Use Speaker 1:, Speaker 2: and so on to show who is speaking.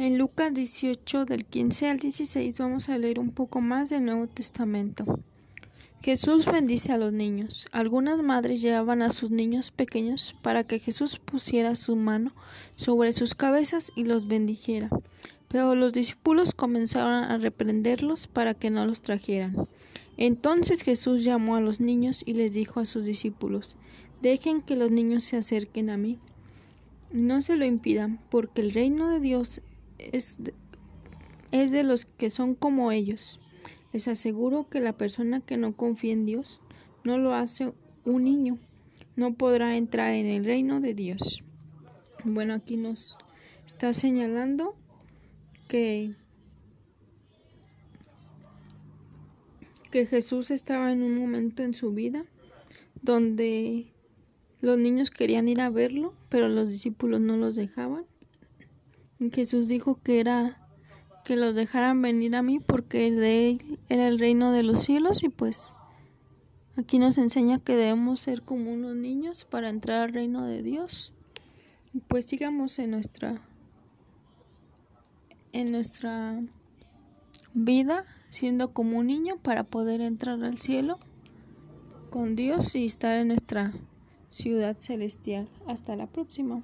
Speaker 1: En Lucas 18 del 15 al 16 vamos a leer un poco más del Nuevo Testamento. Jesús bendice a los niños. Algunas madres llevaban a sus niños pequeños para que Jesús pusiera su mano sobre sus cabezas y los bendijera. Pero los discípulos comenzaron a reprenderlos para que no los trajeran. Entonces Jesús llamó a los niños y les dijo a sus discípulos, Dejen que los niños se acerquen a mí. No se lo impidan, porque el reino de Dios es de, es de los que son como ellos. Les aseguro que la persona que no confía en Dios no lo hace un niño, no podrá entrar en el reino de Dios. Bueno, aquí nos está señalando que, que Jesús estaba en un momento en su vida donde los niños querían ir a verlo, pero los discípulos no los dejaban. Jesús dijo que era que los dejaran venir a mí porque de él era el reino de los cielos y pues aquí nos enseña que debemos ser como unos niños para entrar al reino de Dios. Pues sigamos en nuestra en nuestra vida siendo como un niño para poder entrar al cielo con Dios y estar en nuestra ciudad celestial. Hasta la próxima.